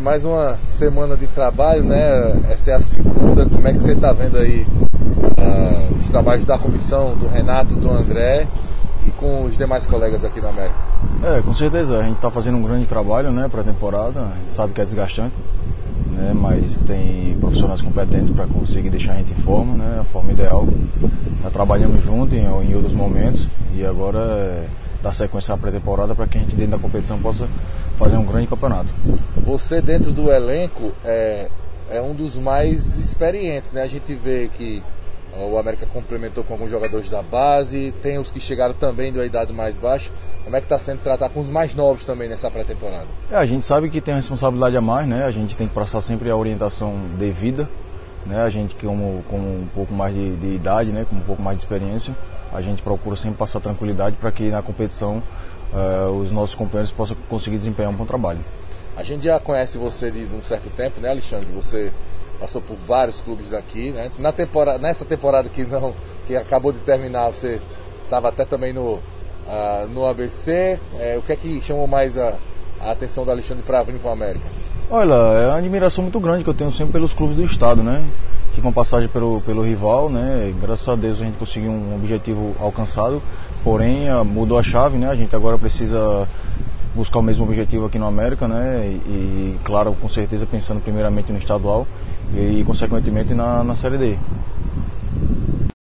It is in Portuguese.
Mais uma semana de trabalho, né? Essa é a segunda. Como é que você está vendo aí uh, os trabalhos da comissão, do Renato, do André e com os demais colegas aqui na América? É, com certeza. A gente está fazendo um grande trabalho, né, para a temporada. sabe que é desgastante, né? Mas tem profissionais competentes para conseguir deixar a gente em forma, né? A forma ideal. Já trabalhamos junto em, em outros momentos e agora é dar sequência à pré-temporada para que a gente dentro da competição possa fazer um grande campeonato. Você dentro do elenco é, é um dos mais experientes, né? A gente vê que o América complementou com alguns jogadores da base, tem os que chegaram também da idade mais baixa. Como é que está sendo tratar com os mais novos também nessa pré-temporada? É, a gente sabe que tem a responsabilidade a mais, né? A gente tem que passar sempre a orientação devida, né? A gente como com um pouco mais de, de idade, né? Com um pouco mais de experiência, a gente procura sempre passar tranquilidade para que na competição uh, os nossos companheiros possam conseguir desempenhar um bom trabalho. A gente já conhece você de um certo tempo, né, Alexandre? Você passou por vários clubes daqui, né? Na temporada, nessa temporada que não, que acabou de terminar, você estava até também no, uh, no ABC. É, o que é que chamou mais a, a atenção do Alexandre para vir para o América? Olha, é uma admiração muito grande que eu tenho sempre pelos clubes do estado, né? que com passagem pelo, pelo rival, né? Graças a Deus a gente conseguiu um objetivo alcançado, porém mudou a chave, né? A gente agora precisa buscar o mesmo objetivo aqui no América, né? E, e claro, com certeza pensando primeiramente no estadual e consequentemente na, na Série D.